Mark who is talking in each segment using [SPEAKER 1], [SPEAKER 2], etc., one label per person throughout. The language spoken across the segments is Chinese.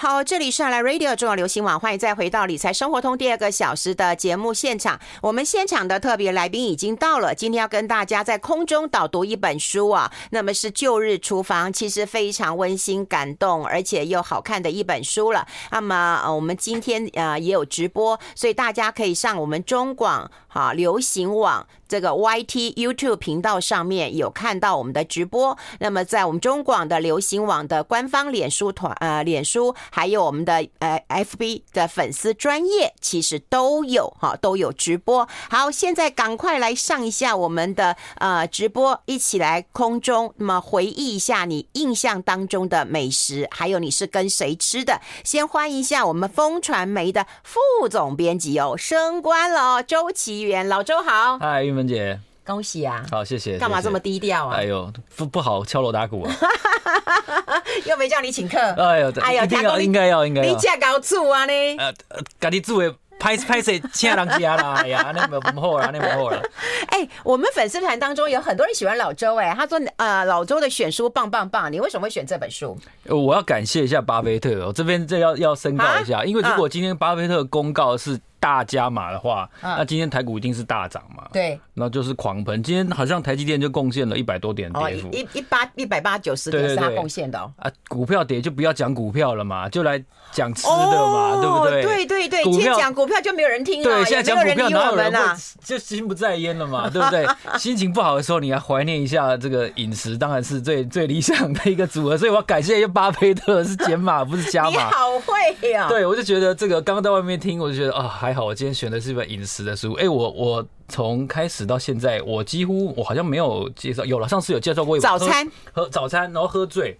[SPEAKER 1] 好，这里是来 Radio 中广流行网，欢迎再回到理财生活通第二个小时的节目现场。我们现场的特别来宾已经到了，今天要跟大家在空中导读一本书啊，那么是《旧日厨房》，其实非常温馨、感动，而且又好看的一本书了。那么呃，我们今天呃也有直播，所以大家可以上我们中广好流行网。这个 YT YouTube 频道上面有看到我们的直播，那么在我们中广的流行网的官方脸书团呃脸书，还有我们的呃 FB 的粉丝专业，其实都有哈都有直播。好，现在赶快来上一下我们的呃直播，一起来空中，那么回忆一下你印象当中的美食，还有你是跟谁吃的。先欢迎一下我们风传媒的副总编辑哦，升官了哦，周岐原，老周好，
[SPEAKER 2] 嗨。文姐，
[SPEAKER 1] 恭喜啊！
[SPEAKER 2] 好，谢谢。
[SPEAKER 1] 干嘛这么低调啊？
[SPEAKER 2] 哎呦，不不好敲锣打鼓啊！
[SPEAKER 1] 又没叫你请客。
[SPEAKER 2] 哎呦，哎呦，应该要，应该要，应该要。
[SPEAKER 1] 你家搞醋啊？你
[SPEAKER 2] 呃，家里住的。拍拍谁请人家啦？哎呀，那没不好了，那没好了。
[SPEAKER 1] 哎，我们粉丝团当中有很多人喜欢老周，哎，他说呃，老周的选书棒棒棒。你为什么会选这本书？
[SPEAKER 2] 我要感谢一下巴菲特，我这边这要要申告一下，因为如果今天巴菲特公告是大加码的话，那今天台股一定是大涨嘛。对，那就是狂喷。今天好像台积电就贡献了一百多点跌幅，
[SPEAKER 1] 一一八一百八九十点是他贡献的。啊，
[SPEAKER 2] 股票跌就不要讲股票了嘛，就来讲吃的嘛，对不对？
[SPEAKER 1] 对对对，今天讲股票就没有人听了，
[SPEAKER 2] 对，现在讲股票哪有人会就心不在焉了嘛，对不对？心情不好的时候，你还怀念一下这个饮食，当然是最最理想的一个组合。所以我要感谢一下巴菲特是减码不是加码，你
[SPEAKER 1] 好会呀！
[SPEAKER 2] 对，我就觉得这个刚刚在外面听，我就觉得啊，还好，我今天选的是。一本饮食的书，哎，我我从开始到现在，我几乎我好像没有介绍，有了上次有介绍过一
[SPEAKER 1] 早餐
[SPEAKER 2] 喝早餐，然后喝醉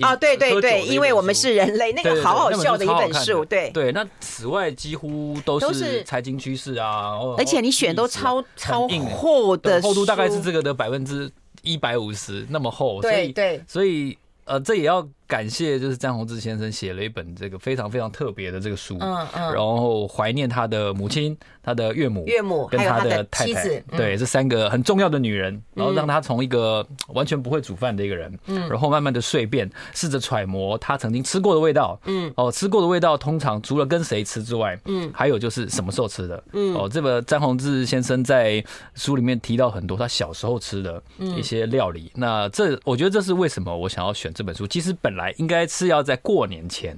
[SPEAKER 1] 啊，对对对，因为我们是人类，那个好好笑的一本书，对
[SPEAKER 2] 对。那此外几乎都是财经趋势啊，
[SPEAKER 1] 而且你选都超超厚的
[SPEAKER 2] 厚度，大概是这个的百分之一百五十那么厚，
[SPEAKER 1] 对对，
[SPEAKER 2] 所以呃，这也要。感谢，就是詹宏志先生写了一本这个非常非常特别的这个书，嗯嗯，然后怀念他的母亲、他的岳母、
[SPEAKER 1] 岳母
[SPEAKER 2] 跟他的太太，对，这三个很重要的女人，然后让他从一个完全不会煮饭的一个人，嗯，然后慢慢的蜕变，试着揣摩他曾经吃过的味道，嗯，哦，吃过的味道通常除了跟谁吃之外，嗯，还有就是什么时候吃的，嗯，哦，这个詹宏志先生在书里面提到很多他小时候吃的一些料理，那这我觉得这是为什么我想要选这本书，其实本来。来，应该是要在过年前，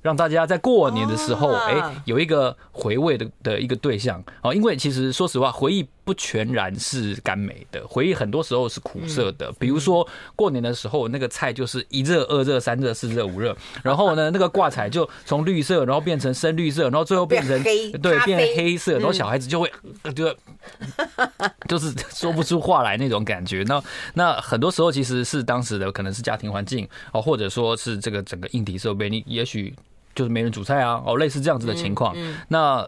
[SPEAKER 2] 让大家在过年的时候，哎，有一个回味的的一个对象哦。因为其实说实话，回忆。不全然是甘美的回忆，很多时候是苦涩的。比如说过年的时候，那个菜就是一热、二热、三热、四热、五热，然后呢，那个挂彩就从绿色，然后变成深绿色，然后最后变成黑，对，变黑色，然后小孩子就会就 就是说不出话来那种感觉。那那很多时候其实是当时的可能是家庭环境哦，或者说是这个整个硬体设备，你也许就是没人煮菜啊，哦，类似这样子的情况。那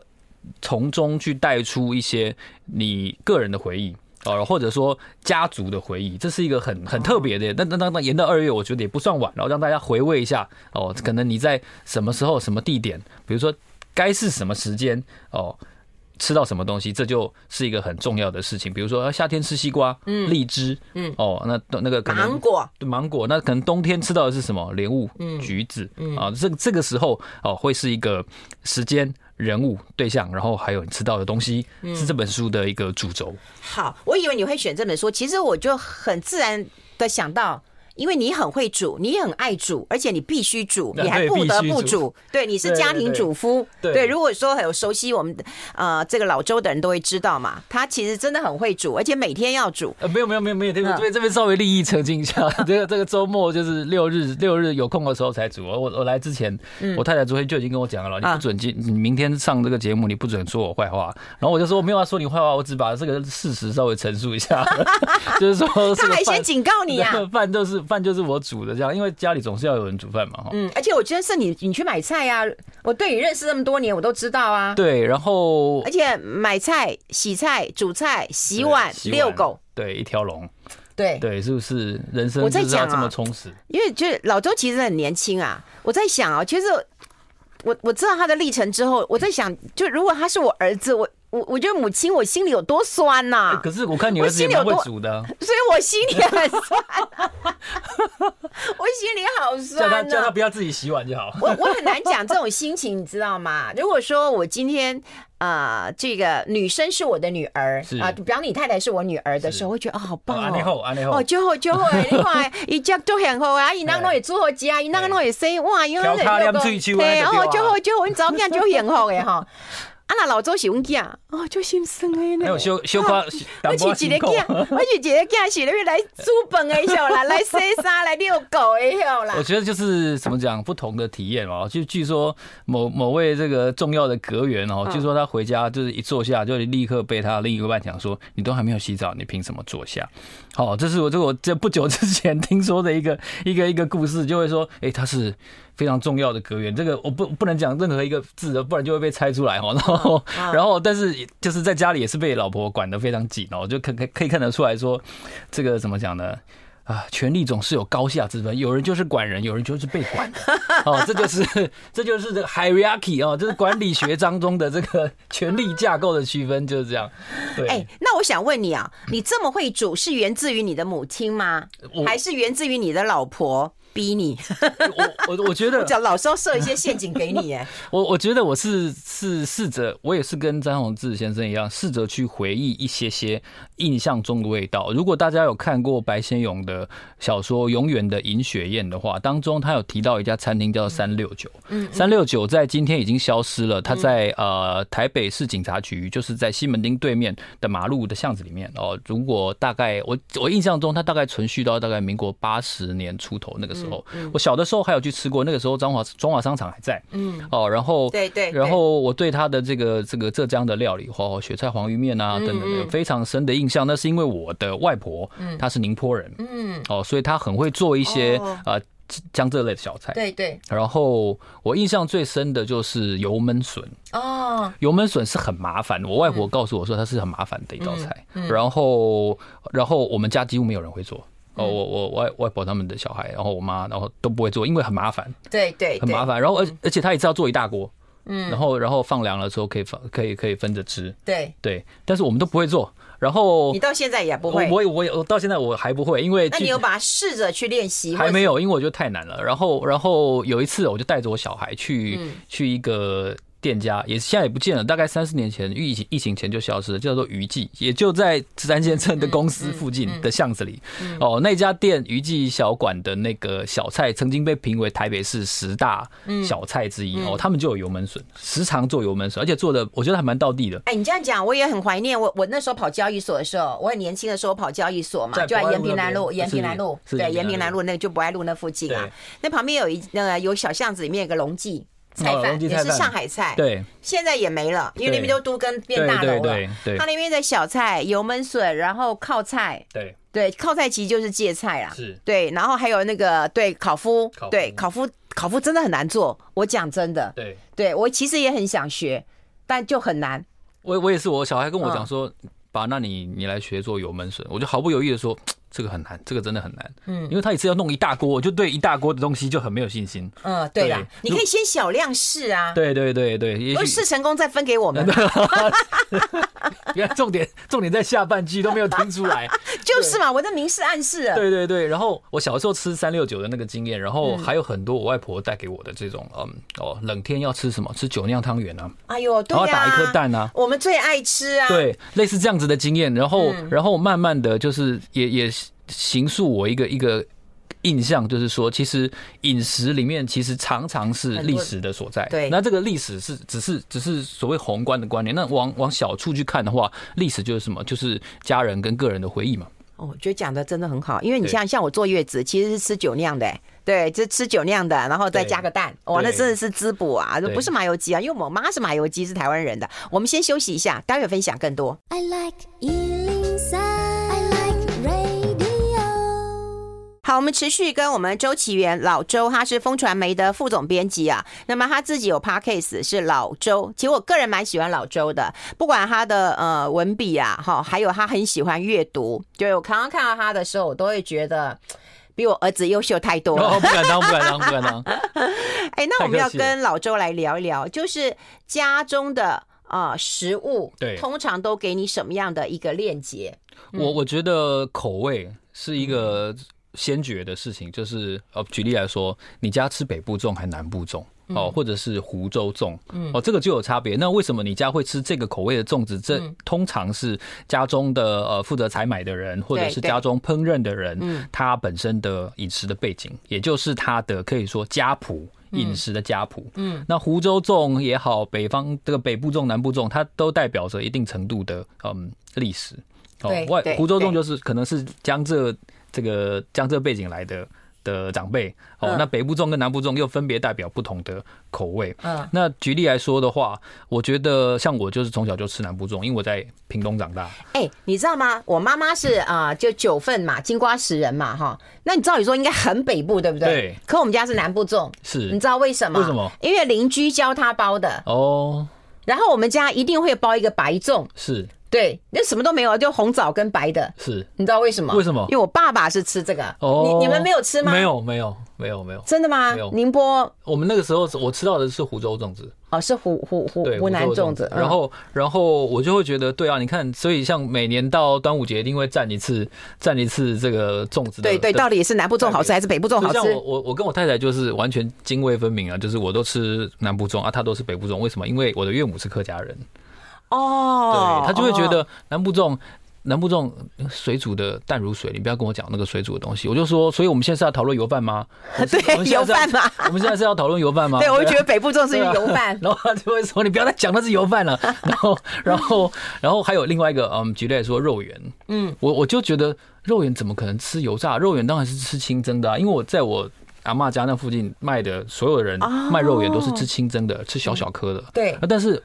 [SPEAKER 2] 从中去带出一些你个人的回忆哦，或者说家族的回忆，这是一个很很特别的。那那那那延到二月，我觉得也不算晚，然后让大家回味一下哦。可能你在什么时候、什么地点，比如说该是什么时间哦，吃到什么东西，这就是一个很重要的事情。比如说夏天吃西瓜、嗯，荔枝，嗯，哦，那那个可能
[SPEAKER 1] 芒果，
[SPEAKER 2] 对芒果，那可能冬天吃到的是什么？莲雾、嗯，橘子，嗯啊，这这个时候哦，会是一个时间。人物、对象，然后还有你吃到的东西，是这本书的一个主轴。嗯。
[SPEAKER 1] 好，我以为你会选这本书，其实我就很自然的想到。因为你很会煮，你也很爱煮，而且你必须煮，你还不得不煮。对，你是家庭主妇。对，如果说很有熟悉我们呃这个老周的人都会知道嘛，他其实真的很会煮，而且每天要煮。
[SPEAKER 2] 呃，没有没有没有没有，这边这边这边稍微利益澄清一下，这个这个周末就是六日六日有空的时候才煮。我我来之前，我太太昨天就已经跟我讲了，你不准今你明天上这个节目，你不准说我坏话。然后我就说我没有要说你坏话，我只把这个事实稍微陈述一下，就是说
[SPEAKER 1] 他还先警告你啊，
[SPEAKER 2] 饭都是。饭就是我煮的，这样，因为家里总是要有人煮饭嘛，哈。
[SPEAKER 1] 嗯，而且我觉得是你，你去买菜呀、啊。我对你认识这么多年，我都知道啊。
[SPEAKER 2] 对，然后
[SPEAKER 1] 而且买菜、洗菜、煮菜、洗碗、遛狗，
[SPEAKER 2] 对，一条龙。
[SPEAKER 1] 对
[SPEAKER 2] 对，是不是人生就是要这么充实？
[SPEAKER 1] 因为就是老周其实很年轻啊。我在想啊，其实我我知道他的历程之后，我在想，就如果他是我儿子，我。我我觉得母亲，我心里有多酸呐、啊！
[SPEAKER 2] 可是我看你儿子也蛮会煮的，
[SPEAKER 1] 所以我心里很酸、啊，我心里好酸、啊。
[SPEAKER 2] 叫他叫他不要自己洗碗就好。
[SPEAKER 1] 我我很难讲这种心情，你知道吗？如果说我今天啊、呃，这个女生是我的女儿啊、呃，比方你太太是我女儿的时候，我会觉得啊、哦，好棒哦！安妮好，安妮好，哦，就好就好，你看，一家都很好啊，伊那个也做好吃，伊那个也生哇，因为那个对哦，就好就好，你照片就很好的哈。啊，那老周是阮囝哦，就心酸哎。还有
[SPEAKER 2] 小小可，
[SPEAKER 1] 我是一个囝，我是一个囝，是来来煮饭的时候啦，来洗衫、来遛狗的时候啦。
[SPEAKER 2] 我觉得就是怎么讲，不同的体验哦。就据说某某位这个重要的阁员哦，据说他回家就是一坐下，就立刻被他另一个伴讲说：“你都还没有洗澡，你凭什么坐下？”好，这是我这我这不久之前听说的一个 一个一个故事，就会说：“哎，他是。”非常重要的阁员，这个我不不能讲任何一个字的，不然就会被猜出来哈。然后，然后，但是就是在家里也是被老婆管得非常紧哦，就可可可以看得出来说，这个怎么讲呢？啊，权力总是有高下之分，有人就是管人，有人就是被管的 哦，这就是这就是这个 hierarchy 哦，就是管理学当中的这个权力架构的区分就是这样。对，哎，那
[SPEAKER 1] 我想问你啊，你这么会煮，是源自于你的母亲吗？还是源自于你的老婆？逼你，
[SPEAKER 2] 我我我觉得，
[SPEAKER 1] 讲老是要设一些陷阱给你哎。
[SPEAKER 2] 我我觉得我是是试着，我也是跟张宏志先生一样，试着去回忆一些些印象中的味道。如果大家有看过白先勇的小说《永远的银雪宴》的话，当中他有提到一家餐厅叫三六九。嗯，三六九在今天已经消失了。他在呃台北市警察局，就是在西门町对面的马路的巷子里面哦。如果大概我我印象中，他大概存续到大概民国八十年出头那个时候。时候，我小的时候还有去吃过，那个时候中华中华商场还在，嗯，哦，然后
[SPEAKER 1] 对对，
[SPEAKER 2] 然后我对他的这个这个浙江的料理，哦，雪菜黄鱼面啊等等，有非常深的印象。那是因为我的外婆，她是宁波人，嗯，哦，所以她很会做一些呃江浙类的小菜，对对。然后我印象最深的就是油焖笋，哦，油焖笋是很麻烦，我外婆告诉我说它是很麻烦的一道菜，然后然后我们家几乎没有人会做。哦，我我外外婆他们的小孩，然后我妈，然后都不会做，因为很麻烦。
[SPEAKER 1] 对对，
[SPEAKER 2] 很麻烦。然后而而且他也知道做一大锅，嗯，然后然后放凉了之后可以放，可以可以分着吃。对对，但是我们都不会做。然后
[SPEAKER 1] 你到现在也不会，
[SPEAKER 2] 我我我到现在我还不会，因为
[SPEAKER 1] 那你有把它试着去练习？
[SPEAKER 2] 还没有，因为我觉得太难了。然后然后有一次，我就带着我小孩去去一个。店家也现在也不见了，大概三四年前疫情疫情前就消失了，叫做余记，也就在三先生的公司附近的巷子里。哦，那家店余记小馆的那个小菜曾经被评为台北市十大小菜之一哦，他们就有油焖笋，时常做油焖笋，而且做的我觉得还蛮到地的。
[SPEAKER 1] 哎，你这样讲我也很怀念，我我那时候跑交易所的时候，我很年轻的时候跑交易所嘛，就在延平南路，延平南路对，延平南路那个就不爱路那附近啊，那旁边有一那个有小巷子里面有个龙记。菜饭也是上海菜，对，现在也没了，因为那边都都跟变大楼了。对对，他那边的小菜，油焖笋，然后靠菜，对。对，靠菜其实就是芥菜啦，是，对，然后还有那个对烤麸，对烤麸，烤麸真的很难做，我讲真的，对，对我其实也很想学，但就很难。
[SPEAKER 2] 我我也是，我小孩跟我讲说，爸，那你你来学做油焖笋，我就毫不犹豫的说。这个很难，这个真的很难。嗯，因为他一次要弄一大锅，我就对一大锅的东西就很没有信心。嗯，对啦，你可以先小量试啊。对对对对，如果试成功再分给我们。原来重点重点在下半句都没有听出来。就是嘛，我在明示暗示啊。对对对，然后我小时候吃三六九的那个经验，然后还有很多我外婆带给我的这种，嗯哦，冷天要吃什么？吃酒酿汤圆啊。哎呦，对啊。然后打一颗蛋啊。我们最爱吃啊。对，类似这样子的经验，然后然后慢慢的就是也也。形塑我一个一个印象，就是说，其实饮食里面其实常常是历史的所在。对，那这个历史是只是只是所谓宏观的观念。那往往小处去看的话，历史就是什么？就是家人跟个人的回忆嘛。哦，我觉得讲的真的很好，因为你像像我坐月子，其实是吃酒酿的，对，就吃酒酿的，然后再加个蛋，哇，那真的是滋补啊，不是麻油鸡啊，因为我妈是麻油鸡，是台湾人的。我们先休息一下，待会分享更多。I like 好，我们持续跟我们周启源老周，他是风传媒的副总编辑啊。那么他自己有 podcast 是老周，其实我个人蛮喜欢老周的，不管他的呃文笔啊，哈，还有他很喜欢阅读，就我刚刚看到他的时候，我都会觉得比我儿子优秀太多了。哦，不敢当，不敢当，不敢当。哎，那我们要跟老周来聊一聊，就是家中的。
[SPEAKER 1] 呃食物，
[SPEAKER 2] 对，
[SPEAKER 1] 通常都给你什么样的一个链接？
[SPEAKER 2] 我我觉得口味是一个先决的事情，就是呃，举例来说，你家吃北部粽还南部粽？哦，或者是湖州粽，哦，这个就有差别。那为什么你家会吃这个口味的粽子？这通常是家中的呃负责采买的人，或者是家中烹饪的人，他本身的饮食的背景，也就是他的可以说家谱饮食的家谱。嗯，那湖州粽也好，北方这个北部粽、南部粽，它都代表着一定程度的嗯历史。哦，外湖州粽就是可能是江浙这个江浙背景来的。的长辈哦，那北部粽跟南部粽又分别代表不同的口味。嗯，那举例来说的话，我觉得像我就是从小就吃南部粽，因为我在屏东长大。
[SPEAKER 1] 哎，你知道吗？我妈妈是啊，就九份嘛，金瓜石人嘛，哈。那你照理说应该很北部，对不对？
[SPEAKER 2] 对。
[SPEAKER 1] 可我们家是南部粽，
[SPEAKER 2] 是。
[SPEAKER 1] 你知道为什么？
[SPEAKER 2] 为什么？
[SPEAKER 1] 因为邻居教他包的哦。然后我们家一定会包一个白粽，
[SPEAKER 2] 是。
[SPEAKER 1] 对，那什么都没有，就红枣跟白的。
[SPEAKER 2] 是，
[SPEAKER 1] 你知道为什么？
[SPEAKER 2] 为什么？
[SPEAKER 1] 因为我爸爸是吃这个。哦，你你们没有吃吗？
[SPEAKER 2] 没有，没有，没有，没有。
[SPEAKER 1] 真的吗？
[SPEAKER 2] 没有。
[SPEAKER 1] 宁波，
[SPEAKER 2] 我们那个时候我吃到的是湖州粽子。
[SPEAKER 1] 哦，是湖湖湖湖南粽子。
[SPEAKER 2] 然后，然后我就会觉得，对啊，你看，所以像每年到端午节一定会蘸一次，蘸一次这个粽子。
[SPEAKER 1] 对对，到底是南部粽好吃还是北部粽好吃？
[SPEAKER 2] 像我我我跟我太太就是完全泾渭分明啊，就是我都吃南部粽啊，她都是北部粽。为什么？因为我的岳母是客家人。哦，对，他就会觉得南部粽，南部这种水煮的淡如水，你不要跟我讲那个水煮的东西。我就说，所以我们现在是要讨论油饭吗？
[SPEAKER 1] 对，油饭吗？
[SPEAKER 2] 我们现在是要讨论油饭吗？
[SPEAKER 1] 对，我就觉得北部这种是油饭，
[SPEAKER 2] 然后他就会说，你不要再讲那是油饭了。然后，然后，然后还有另外一个，嗯，举例来说肉圆，嗯，我我就觉得肉圆怎么可能吃油炸？肉圆当然是吃清蒸的啊，因为我在我阿嬷家那附近卖的所有人卖肉圆都是吃清蒸的，吃小小颗的。对，但是。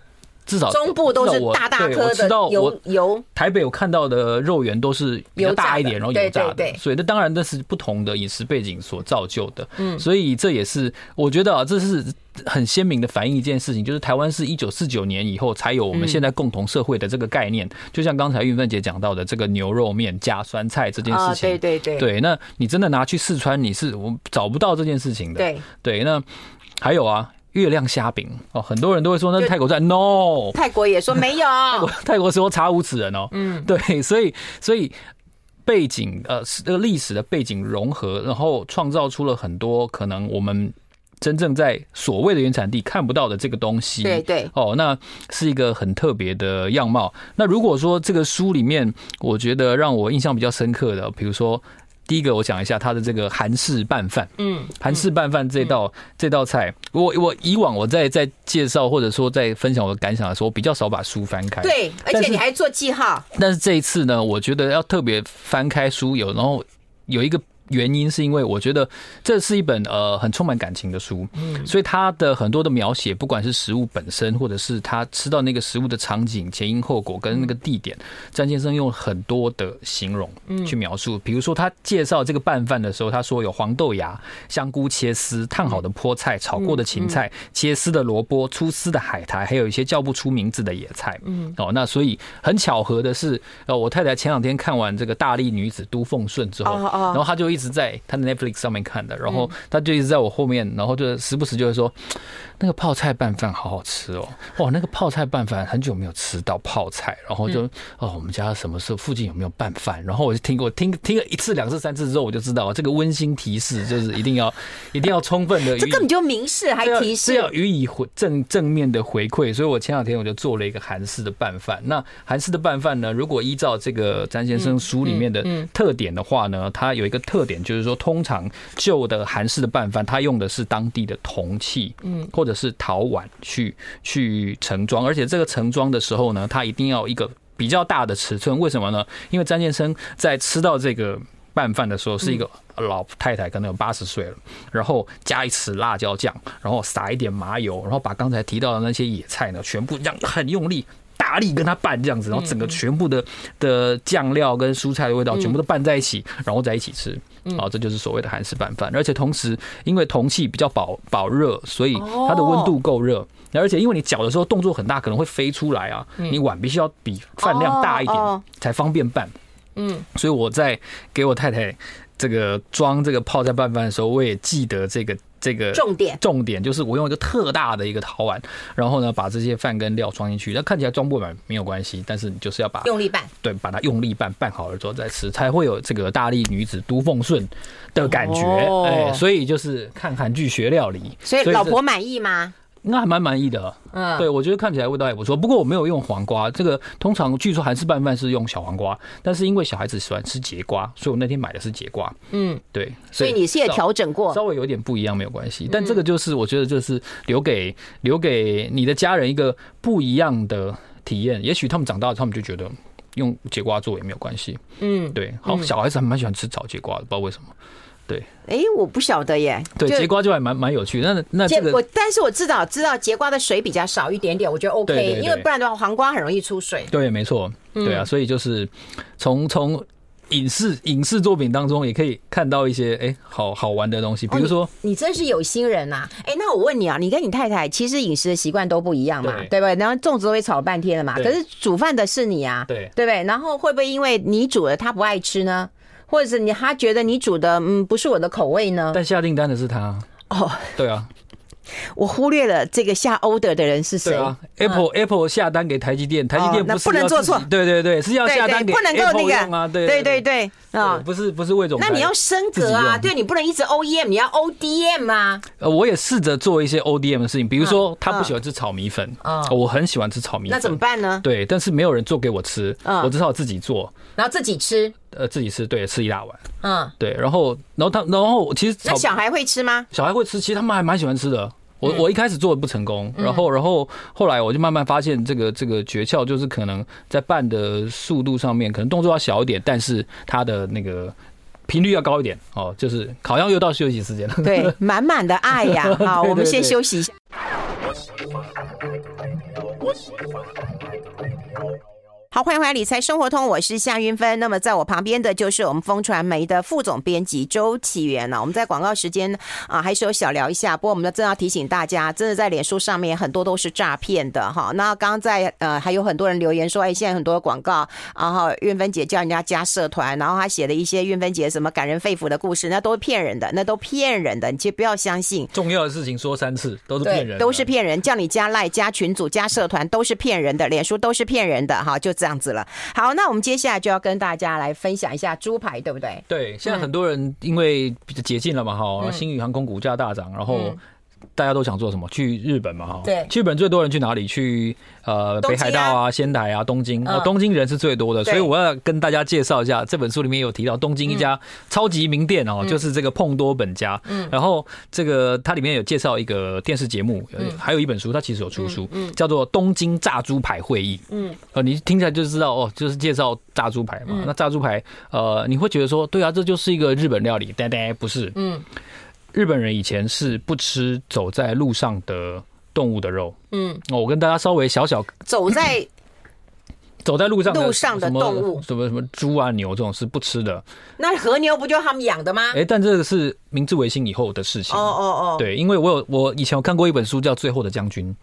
[SPEAKER 2] 至少
[SPEAKER 1] 中部都是大大颗的油油。
[SPEAKER 2] 台北我看到的肉圆都是比较大一点，然后油炸的。所以那当然那是不同的饮食背景所造就的。嗯，所以这也是我觉得啊，这是很鲜明的反映一件事情，就是台湾是一九四九年以后才有我们现在共同社会的这个概念。就像刚才运芬姐讲到的这个牛肉面加酸菜这件事情。
[SPEAKER 1] 对对对。
[SPEAKER 2] 对，那你真的拿去四川，你是我找不到这件事情的。对对，那还有啊。月亮虾饼。哦，很多人都会说那是泰国在，no，
[SPEAKER 1] 泰国也说没有，
[SPEAKER 2] 泰国泰国说查无此人哦，嗯，对，所以所以背景呃，这个历史的背景融合，然后创造出了很多可能我们真正在所谓的原产地看不到的这个东西，
[SPEAKER 1] 对对，
[SPEAKER 2] 哦，那是一个很特别的样貌。那如果说这个书里面，我觉得让我印象比较深刻的，比如说。第一个，我讲一下它的这个韩式拌饭。嗯，韩式拌饭这道这道菜，我我以往我在在介绍或者说在分享我的感想的时候，我比较少把书翻开。
[SPEAKER 1] 对，而且你还做记号。
[SPEAKER 2] 但是这一次呢，我觉得要特别翻开书有，然后有一个。原因是因为我觉得这是一本呃很充满感情的书，嗯，所以它的很多的描写，不管是食物本身，或者是他吃到那个食物的场景、前因后果跟那个地点，张先生用很多的形容去描述。比如说他介绍这个拌饭的时候，他说有黄豆芽、香菇切丝、烫好的菠菜、炒过的芹菜、切丝的萝卜、粗丝的海苔，还有一些叫不出名字的野菜。嗯，哦，那所以很巧合的是，呃，我太太前两天看完这个《大力女子都奉顺》之后，然后她就一。一直在他的 Netflix 上面看的，然后他就一直在我后面，然后就时不时就会说。那个泡菜拌饭好好吃哦！哇，那个泡菜拌饭很久没有吃到泡菜，然后就哦，我们家什么时候附近有没有拌饭？然后我就听过听听了一次、两次、三次之后，我就知道这个温馨提示就是一定要 一定要充分的。
[SPEAKER 1] 这根本就明示还提示，
[SPEAKER 2] 是要予以回正正面的回馈。所以我前两天我就做了一个韩式的拌饭。那韩式的拌饭呢，如果依照这个詹先生书里面的特点的话呢，它有一个特点就是说，通常旧的韩式的拌饭，它用的是当地的铜器，嗯，或或者是陶碗去去盛装，而且这个盛装的时候呢，它一定要一个比较大的尺寸。为什么呢？因为詹先生在吃到这个拌饭的时候，是一个老太太，可能有八十岁了，然后加一匙辣椒酱，然后撒一点麻油，然后把刚才提到的那些野菜呢，全部这样很用力。大力跟它拌这样子，然后整个全部的的酱料跟蔬菜的味道全部都拌在一起，然后在一起吃，啊，这就是所谓的韩式拌饭。而且同时，因为铜器比较保保热，所以它的温度够热。而且因为你搅的时候动作很大，可能会飞出来啊，你碗必须要比饭量大一点才方便拌。嗯，所以我在给我太太这个装这个泡菜拌饭的时候，我也记得这个这个
[SPEAKER 1] 重点
[SPEAKER 2] 重点就是我用一个特大的一个陶碗，然后呢，把这些饭跟料装进去。那看起来装不满没有关系，但是你就是要把
[SPEAKER 1] 用力拌，
[SPEAKER 2] 对，把它用力拌，拌好了之后再吃，才会有这个大力女子都奉顺的感觉。哎，所以就是看韩剧学料理。
[SPEAKER 1] 所以老婆满意吗？
[SPEAKER 2] 应该还蛮满意的，嗯，对，我觉得看起来味道也不错。不过我没有用黄瓜，这个通常据说韩式拌饭是用小黄瓜，但是因为小孩子喜欢吃节瓜，所以我那天买的是节瓜。嗯，对，
[SPEAKER 1] 所以你是也调整过，
[SPEAKER 2] 稍微有点不一样没有关系。但这个就是我觉得就是留给留给你的家人一个不一样的体验。也许他们长大了，他们就觉得用节瓜做也没有关系。嗯，对，好，小孩子还蛮喜欢吃炒节瓜的，不知道为什么。对，
[SPEAKER 1] 哎，我不晓得耶。
[SPEAKER 2] 对，节瓜就还蛮蛮有趣的。那那这个，
[SPEAKER 1] 我但是我知道知道节瓜的水比较少一点点，我觉得 OK，因为不然的话黄瓜很容易出水。
[SPEAKER 2] 对，没错，对啊，所以就是从从影视影视作品当中也可以看到一些哎好好玩的东西，比如说
[SPEAKER 1] 你真是有心人呐。哎，那我问你啊，你跟你太太其实饮食的习惯都不一样嘛，对不对？然后粽子都会炒半天了嘛，可是煮饭的是你啊，对对不对？然后会不会因为你煮了他不爱吃呢？或者是你他觉得你煮的嗯不是我的口味呢？
[SPEAKER 2] 但下订单的是他。哦，对啊，
[SPEAKER 1] 我忽略了这个下 order 的人是谁。
[SPEAKER 2] 啊？Apple Apple 下单给台积电，台积电不
[SPEAKER 1] 不能做错，
[SPEAKER 2] 对对对，是要下单给
[SPEAKER 1] 不能够那个。
[SPEAKER 2] 啊，对
[SPEAKER 1] 对对。对啊，
[SPEAKER 2] 不是不是魏总，
[SPEAKER 1] 那你要升格啊，对你不能一直 OEM，你要 ODM 啊。
[SPEAKER 2] 呃，我也试着做一些 ODM 的事情，比如说他不喜欢吃炒米粉啊，我很喜欢吃炒米粉，
[SPEAKER 1] 那怎么办呢？
[SPEAKER 2] 对，但是没有人做给我吃，我只好自己做，
[SPEAKER 1] 然后自己吃。
[SPEAKER 2] 呃，自己吃，对，吃一大碗，嗯，对，然后，然后他，然后其实，
[SPEAKER 1] 那小孩会吃吗？
[SPEAKER 2] 小孩会吃，其实他们还蛮喜欢吃的。我我一开始做的不成功，然后，然后后来我就慢慢发现，这个这个诀窍就是可能在拌的速度上面，可能动作要小一点，但是它的那个频率要高一点。哦，就是好像又到休息时间了。
[SPEAKER 1] 对，满满的爱呀！好，我们先休息一下。好，欢迎回来《理财生活通》，我是夏云芬。那么在我旁边的就是我们风传媒的副总编辑周启源了。我们在广告时间啊，还是有小聊一下。不过我们真的要提醒大家，真的在脸书上面很多都是诈骗的哈。那刚刚在呃，还有很多人留言说，哎，现在很多广告，然后韵芬姐叫人家加社团，然后他写的一些韵芬姐什么感人肺腑的故事，那都是骗人的，那都骗人的，你就不要相信。
[SPEAKER 2] 重要的事情说三次都是骗人，
[SPEAKER 1] 都是骗人，叫你加赖、加群组、加社团都是骗人的，脸书都是骗人的哈，就这样子了。好，那我们接下来就要跟大家来分享一下猪排，对不对？
[SPEAKER 2] 对，现在很多人因为解禁了嘛，哈，新宇航空股价大涨，然后。大家都想做什么？去日本嘛，哈。对。去日本最多人去哪里？去呃北海道啊、仙台啊、东京。哦，东京人是最多的，所以我要跟大家介绍一下，这本书里面有提到东京一家超级名店哦，就是这个碰多本家。嗯。然后这个它里面有介绍一个电视节目，还有一本书，它其实有出书，叫做《东京炸猪排会议》。嗯。呃，你听起来就知道哦，就是介绍炸猪排嘛。那炸猪排，呃，你会觉得说，对啊，这就是一个日本料理，呆呆，不是。嗯。日本人以前是不吃走在路上的动物的肉。嗯，我跟大家稍微小小
[SPEAKER 1] 走在
[SPEAKER 2] 走在路上
[SPEAKER 1] 路上的动物，
[SPEAKER 2] 什么什么猪啊牛这种是不吃的。
[SPEAKER 1] 那和牛不就他们养的吗？
[SPEAKER 2] 哎，但这个是明治维新以后的事情。哦哦哦，对，因为我有我以前有看过一本书叫《最后的将军》，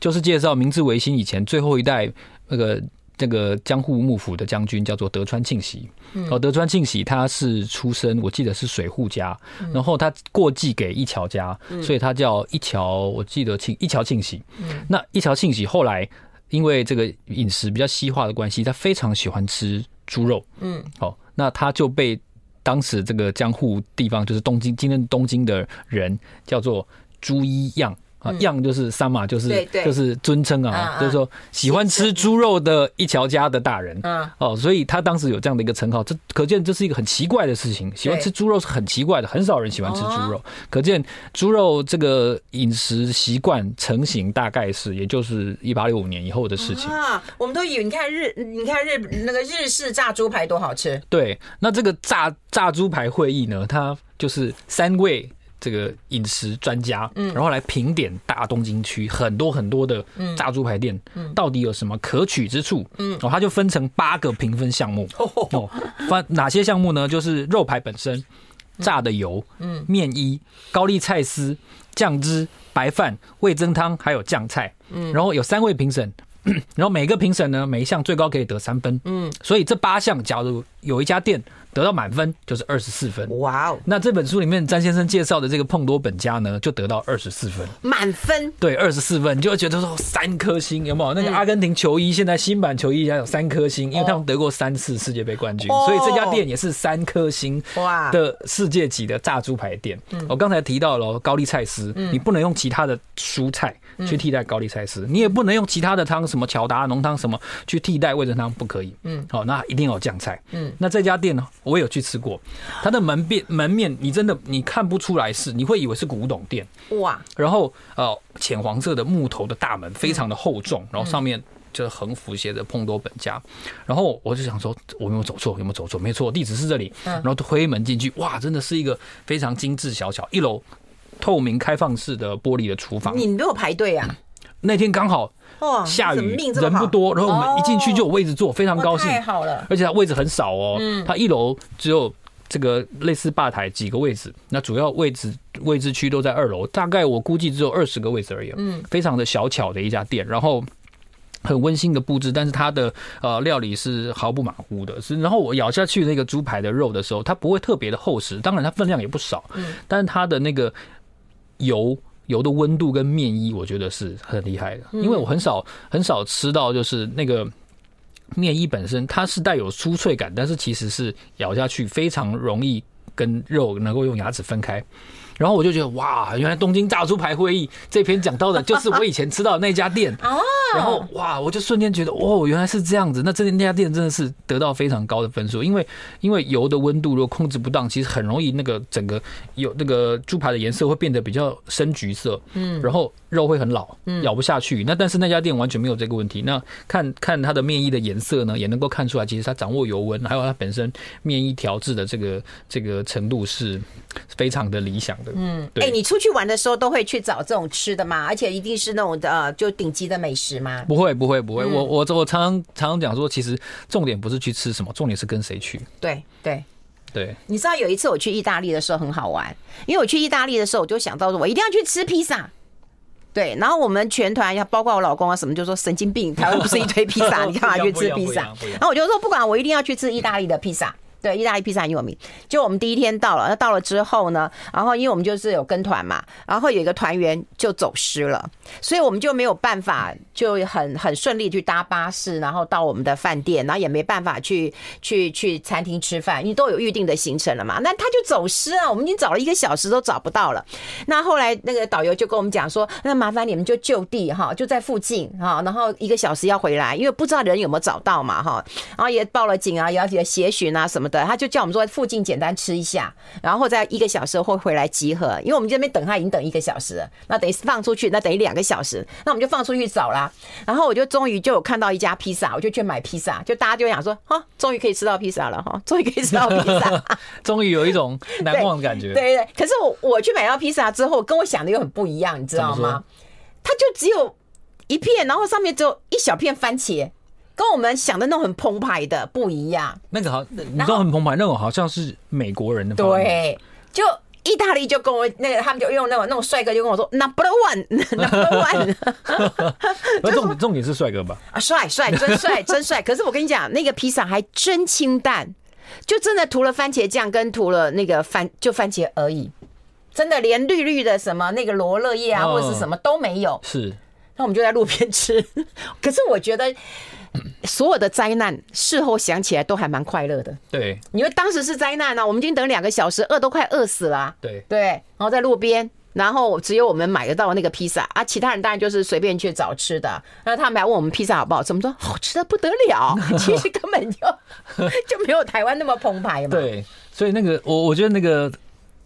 [SPEAKER 2] 就是介绍明治维新以前最后一代那个。这个江户幕府的将军叫做德川庆喜，哦，德川庆喜他是出身，我记得是水户家，然后他过继给一桥家，所以他叫一桥，我记得庆一桥庆喜。那一桥庆喜后来因为这个饮食比较西化的关系，他非常喜欢吃猪肉，嗯，好，那他就被当时这个江户地方就是东京，今天东京的人叫做猪一样。啊，样就是三嘛，就是就是尊称啊，就是说喜欢吃猪肉的一桥家的大人，嗯，哦，所以他当时有这样的一个称号，这可见这是一个很奇怪的事情。喜欢吃猪肉是很奇怪的，很少人喜欢吃猪肉。可见猪肉这个饮食习惯成型，大概是也就是一八六五年以后的事情啊。
[SPEAKER 1] 我们都以为你看日，你看日那个日式炸猪排多好吃。
[SPEAKER 2] 对，那这个炸炸猪排会议呢，它就是三位。这个饮食专家，嗯然后来评点大东京区很多很多的炸猪排店，到底有什么可取之处？嗯，哦，它就分成八个评分项目。哦，分哪些项目呢？就是肉排本身、炸的油、嗯，面衣、高丽菜丝、酱汁、白饭、味增汤，还有酱菜。嗯，然后有三位评审，然后每个评审呢，每一项最高可以得三分。嗯，所以这八项，假如有一家店。得到满分就是二十四分，
[SPEAKER 1] 哇哦！
[SPEAKER 2] 那这本书里面詹先生介绍的这个碰多本家呢，就得到二十四分，
[SPEAKER 1] 满分。
[SPEAKER 2] 对，二十四分，你就会觉得说三颗星有没有？那个阿根廷球衣现在新版球衣还有三颗星，因为他们得过三次世界杯冠军，所以这家店也是三颗星哇的世界级的炸猪排店。我刚才提到了高丽菜丝，你不能用其他的蔬菜去替代高丽菜丝，你也不能用其他的汤，什么巧达浓汤什么去替代味噌汤，不可以。嗯，好，那一定要有酱菜。嗯，那这家店呢？我有去吃过，它的门面门面你真的你看不出来是，你会以为是古董店哇。然后呃浅黄色的木头的大门非常的厚重，然后上面就是横幅写着碰多本家。然后我就想说，我有没有走错？有没有走错？没错，地址是这里。然后推门进去，哇，真的是一个非常精致小巧，一楼透明开放式的玻璃的厨房。
[SPEAKER 1] 你没有排队啊？
[SPEAKER 2] 那天刚好。哇，下雨人不多，然后我们一进去就有位置坐，非常高兴。
[SPEAKER 1] 太好了，
[SPEAKER 2] 而且它位置很少哦，它一楼只有这个类似吧台几个位置，那主要位置位置区都在二楼，大概我估计只有二十个位置而已。嗯，非常的小巧的一家店，然后很温馨的布置，但是它的呃料理是毫不马虎的。是，然后我咬下去那个猪排的肉的时候，它不会特别的厚实，当然它分量也不少。嗯，但是它的那个油。油的温度跟面衣，我觉得是很厉害的，因为我很少很少吃到，就是那个面衣本身它是带有酥脆感，但是其实是咬下去非常容易跟肉能够用牙齿分开。然后我就觉得哇，原来东京炸猪排会议这篇讲到的就是我以前吃到的那家店 哦。然后哇，我就瞬间觉得哦，原来是这样子。那这那家店真的是得到非常高的分数，因为因为油的温度如果控制不当，其实很容易那个整个有那个猪排的颜色会变得比较深橘色。嗯，然后肉会很老，咬不下去。那但是那家店完全没有这个问题。那看看它的面衣的颜色呢，也能够看出来，其实它掌握油温，还有它本身面衣调制的这个这个程度是非常的理想的。
[SPEAKER 1] 嗯，哎，你出去玩的时候都会去找这种吃的吗？而且一定是那种的，呃，就顶级的美食吗？
[SPEAKER 2] 不会，不会，不会。我我我常常常常讲说，其实重点不是去吃什么，重点是跟谁去。
[SPEAKER 1] 对对
[SPEAKER 2] 对。
[SPEAKER 1] 你知道有一次我去意大利的时候很好玩，因为我去意大利的时候我就想到说，我一定要去吃披萨。对，然后我们全团要包括我老公啊什么，就说神经病，台湾不是一堆披萨，你干嘛去吃披萨？然后我就说不管，我一定要去吃意大利的披萨。对，意大利披萨很有名。就我们第一天到了，那到了之后呢，然后因为我们就是有跟团嘛，然后有一个团员就走失了，所以我们就没有办法，就很很顺利去搭巴士，然后到我们的饭店，然后也没办法去去去餐厅吃饭，因为都有预定的行程了嘛。那他就走失了，我们已经找了一个小时都找不到了。那后来那个导游就跟我们讲说，那麻烦你们就就地哈，就在附近哈，然后一个小时要回来，因为不知道人有没有找到嘛哈，然后也报了警啊，也要协寻啊什么。对，他就叫我们说附近简单吃一下，然后在一个小时后会回来集合，因为我们这边等他已经等一个小时了，那等于放出去，那等于两个小时，那我们就放出去找啦。然后我就终于就有看到一家披萨，我就去买披萨，就大家就想说，哈，终于可以吃到披萨了哈，终于可以吃到披萨
[SPEAKER 2] 终于有一种难忘的感觉。
[SPEAKER 1] 对对，对，可是我我去买到披萨之后，跟我想的又很不一样，你知道吗？它就只有一片，然后上面只有一小片番茄。跟我们想的那种很澎湃的不一样。那个好，
[SPEAKER 2] 你知道很澎湃，那种好像是美国人的。
[SPEAKER 1] 对，就意大利就跟我那个，他们就用那种那种帅哥就跟我说 number one，number one。
[SPEAKER 2] 重重点是帅哥吧？
[SPEAKER 1] 啊，帅帅真帅 真帅。可是我跟你讲，那个披萨还真清淡，就真的涂了番茄酱跟涂了那个番就番茄而已，真的连绿绿的什么那个罗勒叶啊或者是什么都没有。
[SPEAKER 2] 是。
[SPEAKER 1] 那我们就在路边吃，可是我觉得。所有的灾难事后想起来都还蛮快乐的。
[SPEAKER 2] 对，
[SPEAKER 1] 因为当时是灾难呢，我们已经等两个小时，饿都快饿死了。
[SPEAKER 2] 对
[SPEAKER 1] 对，然后在路边，然后只有我们买得到那个披萨啊，其他人当然就是随便去找吃的。然后他们还问我们披萨好不好吃，我们说好吃的不得了，其实根本就就没有台湾那么澎湃嘛。
[SPEAKER 2] 对，所以那个我我觉得那个。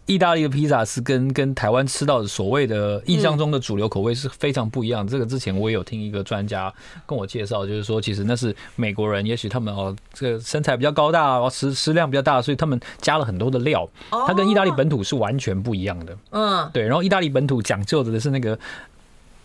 [SPEAKER 2] 意大利的披萨是跟跟台湾吃到的所谓的印象中的主流口味是非常不一样。这个之前我也有听一个专家跟我介绍，就是说其实那是美国人，也许他们哦这个身材比较高大，哦食食量比较大，所以他们加了很多的料。它跟意大利本土是完全不一样的。嗯，对。然后意大利本土讲究的是那个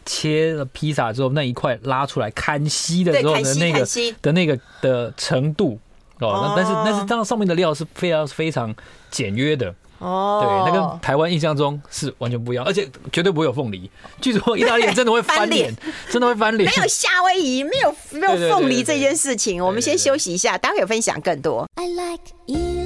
[SPEAKER 2] 切了披萨之后那一块拉出来看吸的时候的那个的那个的程度哦。那但是但是这样上面的料是非常非常简约的。
[SPEAKER 1] 哦，
[SPEAKER 2] 对，那跟台湾印象中是完全不一样，而且绝对不会有凤梨。据说意大利人真的会翻脸，真的会翻脸。
[SPEAKER 1] 没有夏威夷，没有没有凤梨这件事情。我们先休息一下，待会有分享更多。I like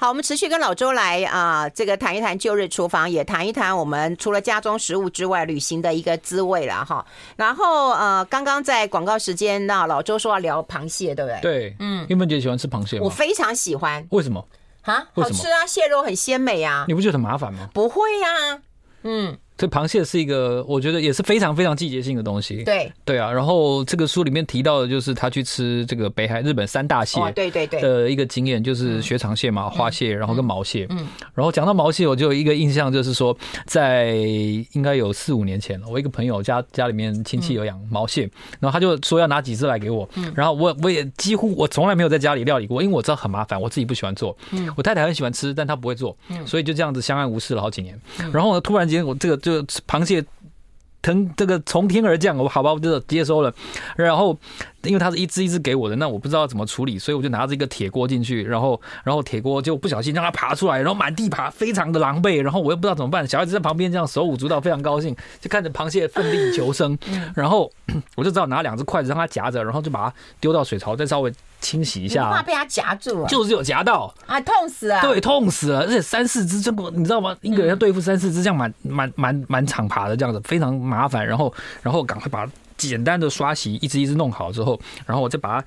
[SPEAKER 1] 好，我们持续跟老周来啊、呃，这个谈一谈旧日厨房，也谈一谈我们除了家中食物之外，旅行的一个滋味了哈。然后呃，刚刚在广告时间，那老周说要聊螃蟹，对不对？
[SPEAKER 2] 对，嗯，英文姐喜欢吃螃蟹吗？
[SPEAKER 1] 我非常喜欢。
[SPEAKER 2] 为什么？
[SPEAKER 1] 啊，好吃啊，蟹肉很鲜美啊。
[SPEAKER 2] 你不觉得很麻烦吗？
[SPEAKER 1] 不会呀、啊，嗯。
[SPEAKER 2] 这螃蟹是一个，我觉得也是非常非常季节性的东西。
[SPEAKER 1] 对对
[SPEAKER 2] 啊，然后这个书里面提到的就是他去吃这个北海日本三大蟹，
[SPEAKER 1] 对对对
[SPEAKER 2] 的一个经验，就是雪场蟹嘛、花蟹，然后跟毛蟹。嗯，然后讲到毛蟹，我就有一个印象，就是说在应该有四五年前了，我一个朋友家家里面亲戚有养毛蟹，然后他就说要拿几只来给我，然后我我也几乎我从来没有在家里料理过，因为我知道很麻烦，我自己不喜欢做。嗯，我太太很喜欢吃，但她不会做，嗯所以就这样子相安无事了好几年。然后呢，突然间我这个就就螃蟹。腾这个从天而降，我好吧，我就接收了，然后。因为它是一只一只给我的，那我不知道怎么处理，所以我就拿着一个铁锅进去，然后然后铁锅就不小心让它爬出来，然后满地爬，非常的狼狈，然后我又不知道怎么办，小孩子在旁边这样手舞足蹈，非常高兴，就看着螃蟹奋力求生，然后 我就只好拿两只筷子让它夹着，然后就把它丢到水槽，再稍微清洗一下，
[SPEAKER 1] 怕被它夹住，
[SPEAKER 2] 就是有夹到，
[SPEAKER 1] 啊，痛死了，
[SPEAKER 2] 对，痛死了，而且三四只，这个你知道吗？一个人要对付三四只这样满满满满场爬的这样子，非常麻烦，然后然后赶快把。简单的刷洗，一只一只弄好之后，然后我再把它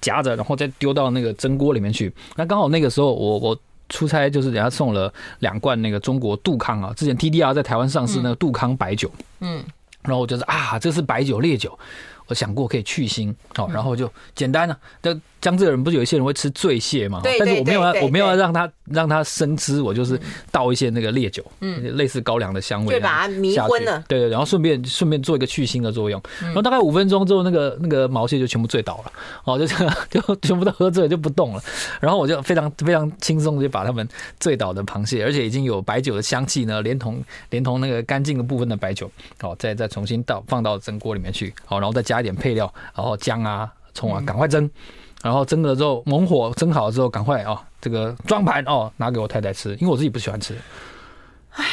[SPEAKER 2] 夹着，然后再丢到那个蒸锅里面去。那刚好那个时候我我出差，就是人家送了两罐那个中国杜康啊，之前 TDR 在台湾上市那个杜康白酒，嗯，然后我就是啊，这是白酒烈酒，我想过可以去腥，好，然后就简单的，这。江浙人不是有一些人会吃醉蟹吗？但是我没有要，我没有要让他让他生吃，我就是倒一些那个烈酒，嗯，类似高粱的香味，
[SPEAKER 1] 对，把它迷昏了。
[SPEAKER 2] 对对，然后顺便顺便做一个去腥的作用。然后大概五分钟之后，那个那个毛蟹就全部醉倒了，哦，就这样就全部都喝醉了，就不动了。然后我就非常非常轻松的就把他们醉倒的螃蟹，而且已经有白酒的香气呢，连同连同那个干净的部分的白酒，好，再再重新倒放到蒸锅里面去，好，然后再加一点配料，然后姜啊、葱啊，赶快蒸。然后蒸了之后，猛火蒸好之后，赶快啊，这个装盘哦，拿给我太太吃，因为我自己不喜欢吃。
[SPEAKER 1] 唉。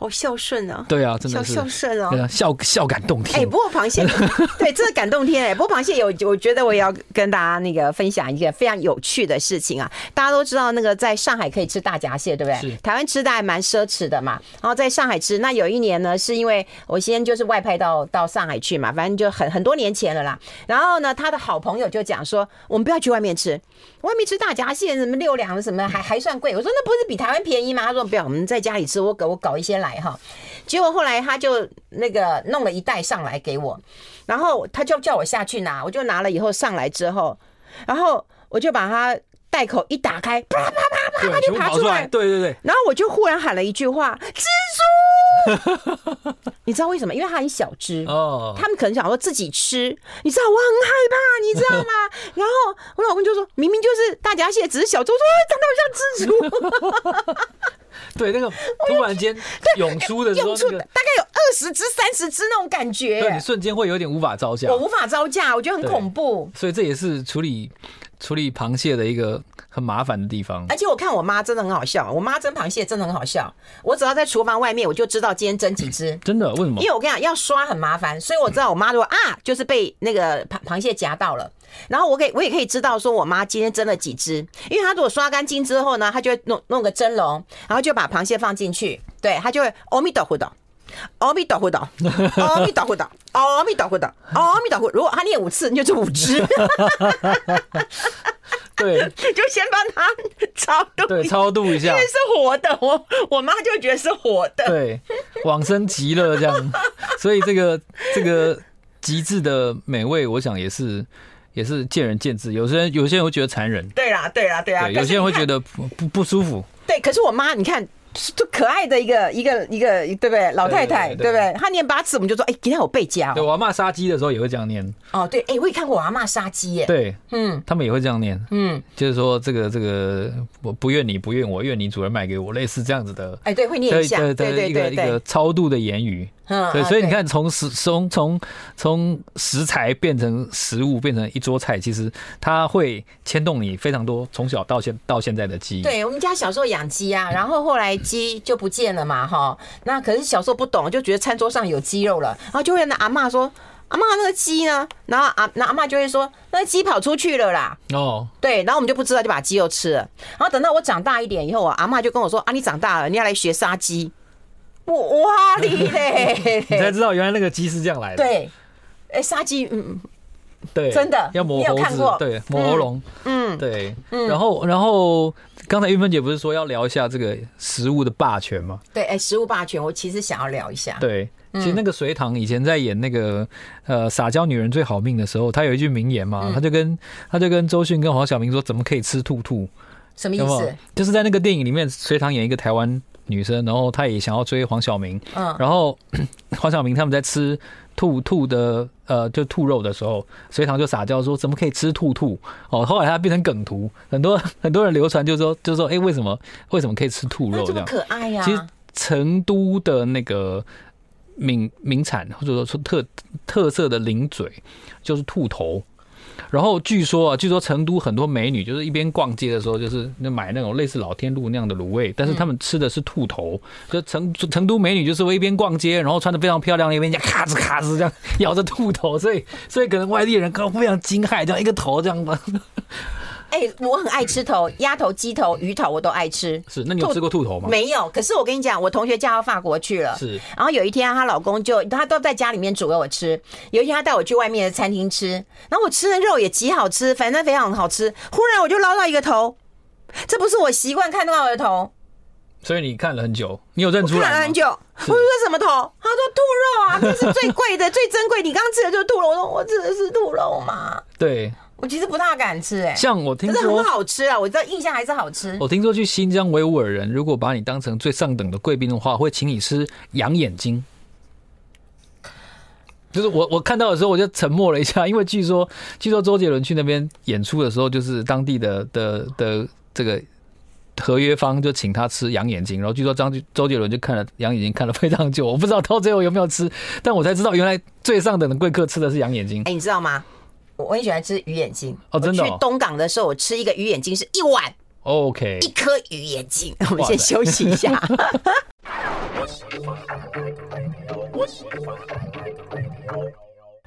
[SPEAKER 1] 好孝顺啊！
[SPEAKER 2] 对啊，真的
[SPEAKER 1] 是孝顺哦，
[SPEAKER 2] 孝孝感动天。
[SPEAKER 1] 哎，不过螃蟹，对，真的感动天哎。不过螃蟹有，我觉得我也要跟大家那个分享一个非常有趣的事情啊。大家都知道那个在上海可以吃大闸蟹，对不对？是。台湾吃的还蛮奢侈的嘛。然后在上海吃，那有一年呢，是因为我先就是外派到到上海去嘛，反正就很很多年前了啦。然后呢，他的好朋友就讲说，我们不要去外面吃，外面吃大闸蟹什么六两什么还还算贵。我说那不是比台湾便宜吗？他说不要，我们在家里吃，我给我搞一些来。哈，结果后来他就那个弄了一袋上来给我，然后他就叫我下去拿，我就拿了以后上来之后，然后我就把它袋口一打开，啪啪啪啪啪就爬出来，
[SPEAKER 2] 对对对，
[SPEAKER 1] 然后我就忽然喊了一句话：“蜘蛛！” 你知道为什么？因为它很小只哦，他们可能想说自己吃，你知道我很害怕，你知道吗？然后我老公就说：“明明就是大闸蟹，只是小猪，说长得像蜘蛛。”
[SPEAKER 2] 对，那个突然间涌出的时候，那个
[SPEAKER 1] 大概有二十只、三十只那种感觉，
[SPEAKER 2] 对，你瞬间会有点无法招架。
[SPEAKER 1] 我无法招架，我觉得很恐怖。
[SPEAKER 2] 所以这也是处理处理螃蟹的一个很麻烦的地方。
[SPEAKER 1] 而且我看我妈真的很好笑，我妈蒸螃蟹真的很好笑。我只要在厨房外面，我就知道今天蒸几只。
[SPEAKER 2] 真的？为什么？
[SPEAKER 1] 因为我跟你讲，要刷很麻烦，所以我知道我妈说啊，就是被那个螃螃蟹夹到了。然后我可以，我也可以知道说我妈今天蒸了几只，因为她如果刷干净之后呢，她就会弄弄个蒸笼，然后就把螃蟹放进去，对，她就会阿弥陀佛的，阿弥陀佛的，阿弥陀佛的，阿弥陀佛的，阿弥陀佛。如果他念五次，你就是五只。
[SPEAKER 2] 对，
[SPEAKER 1] 就先帮他超度，
[SPEAKER 2] 对，超度一下，
[SPEAKER 1] 因为是活的，我我妈就觉得是活的，
[SPEAKER 2] 对，往生极乐这样，所以这个这个极致的美味，我想也是。也是见仁见智，有些人有些人会觉得残忍，
[SPEAKER 1] 对啦，对啦，对啦，
[SPEAKER 2] 有些人会觉得不不不舒服。
[SPEAKER 1] 对，可是我妈，你看，就可爱的一个一个一个，对不对？老太太，对不对？她念八次，我们就说，哎，今天我被加。
[SPEAKER 2] 对，我阿嬷杀鸡的时候也会这样念。
[SPEAKER 1] 哦，对，哎，我也看过我阿嬷杀鸡耶。
[SPEAKER 2] 对，嗯，他们也会这样念，嗯，就是说这个这个，我不怨你不怨我，怨你主人卖给我，类似这样子的。
[SPEAKER 1] 哎，对，会念一下，对对对对，
[SPEAKER 2] 一个一个超度的言语。嗯，对，所以你看，从食从从从食材变成食物，变成一桌菜，其实它会牵动你非常多从小到现到现在的记忆。
[SPEAKER 1] 对，我们家小时候养鸡啊，然后后来鸡就不见了嘛，哈。那可是小时候不懂，就觉得餐桌上有鸡肉了，然后就会那阿嬷说。阿妈那个鸡呢？然后阿那阿妈就会说，那鸡跑出去了啦。哦，对，然后我们就不知道，就把鸡肉吃了。然后等到我长大一点以后啊，阿妈就跟我说：“啊，你长大了，你要来学杀鸡。”我哇哩嘞！
[SPEAKER 2] 你才知道原来那个鸡是这样来的。
[SPEAKER 1] 对，哎，杀鸡，嗯，
[SPEAKER 2] 对，
[SPEAKER 1] 真的
[SPEAKER 2] 要磨喉子，对，磨喉咙，嗯，对。然后，然后刚才玉芬姐不是说要聊一下这个食物的霸权吗？
[SPEAKER 1] 对，哎，食物霸权，我其实想要聊一下。
[SPEAKER 2] 对。其实那个隋唐以前在演那个呃撒娇女人最好命的时候，他有一句名言嘛，他就跟他就跟周迅跟黄晓明说，怎么可以吃兔兔？
[SPEAKER 1] 什么意思？
[SPEAKER 2] 就是在那个电影里面，隋唐演一个台湾女生，然后她也想要追黄晓明，嗯，然后 黄晓明他们在吃兔兔的呃就兔肉的时候，隋唐就撒娇说，怎么可以吃兔兔？哦，后来他变成梗图，很多很多人流传，就说就说哎，为什么为什么可以吃兔肉这样？
[SPEAKER 1] 可爱呀！
[SPEAKER 2] 其实成都的那个。名名产或者说说特特色的零嘴就是兔头，然后据说啊，据说成都很多美女就是一边逛街的时候，就是那买那种类似老天路那样的卤味，但是他们吃的是兔头。就成成都美女就是会一边逛街，然后穿的非常漂亮，一边咔吱咔吱这样咬着兔头，所以所以可能外地人刚非常惊骇，这样一个头这样的。
[SPEAKER 1] 哎、欸，我很爱吃头，鸭头、鸡头、鱼头我都爱吃。
[SPEAKER 2] 是，那你有吃过兔头吗？
[SPEAKER 1] 没有。可是我跟你讲，我同学嫁到法国去了。是。然后有一天，她老公就她都在家里面煮给我吃。有一天，她带我去外面的餐厅吃，然后我吃的肉也极好吃，反正非常好吃。忽然我就捞到一个头，这不是我习惯看到的头。
[SPEAKER 2] 所以你看了很久，你有认出来？
[SPEAKER 1] 看了很久。我说什么头？他说兔肉啊，这是最贵的、最珍贵。你刚刚吃的就是兔肉。我说我吃的是兔肉嘛？
[SPEAKER 2] 对。
[SPEAKER 1] 我其实不大敢吃，哎，
[SPEAKER 2] 像我听说，
[SPEAKER 1] 很好吃啊，我知道印象还是好吃。
[SPEAKER 2] 我听说去新疆维吾尔人，如果把你当成最上等的贵宾的话，会请你吃羊眼睛。就是我我看到的时候，我就沉默了一下，因为据说据说周杰伦去那边演出的时候，就是当地的的的这个合约方就请他吃羊眼睛，然后据说张周杰伦就看了羊眼睛看了非常久，我不知道到最后有没有吃，但我才知道原来最上等的贵客吃的是羊眼睛。
[SPEAKER 1] 哎，你知道吗？我很喜欢吃鱼眼睛
[SPEAKER 2] 哦，真的。
[SPEAKER 1] 去东港的时候，我吃一个鱼眼睛是一碗
[SPEAKER 2] ，OK，
[SPEAKER 1] 一颗鱼眼睛。我们先休息一下。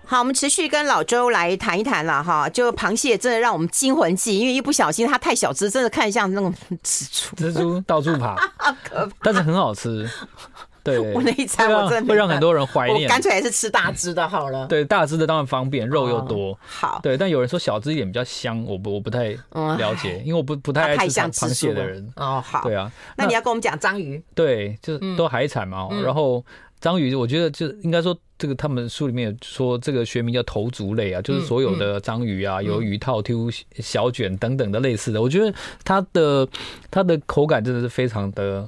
[SPEAKER 1] 好，我们持续跟老周来谈一谈了哈。就螃蟹真的让我们惊魂记，因为一不小心它太小只，真的看像那种 蜘蛛，
[SPEAKER 2] 蜘蛛到处爬，可怕，但是很好吃。对，
[SPEAKER 1] 我那一餐我真的
[SPEAKER 2] 会让很多人怀念。
[SPEAKER 1] 我干脆还是吃大只的好了。
[SPEAKER 2] 对，大只的当然方便，肉又多。
[SPEAKER 1] 哦、好，
[SPEAKER 2] 对，但有人说小只一点比较香，我不我不太了解，嗯、因为我不不太爱吃螃蟹的人。
[SPEAKER 1] 哦，好。
[SPEAKER 2] 对啊，
[SPEAKER 1] 那，那你要跟我们讲章鱼？
[SPEAKER 2] 对，就是都海产嘛。嗯、然后章鱼，我觉得就应该说，这个他们书里面有说，这个学名叫头足类啊，就是所有的章鱼啊，鱿鱼、套 Q、小卷等等的类似的。我觉得它的它的口感真的是非常的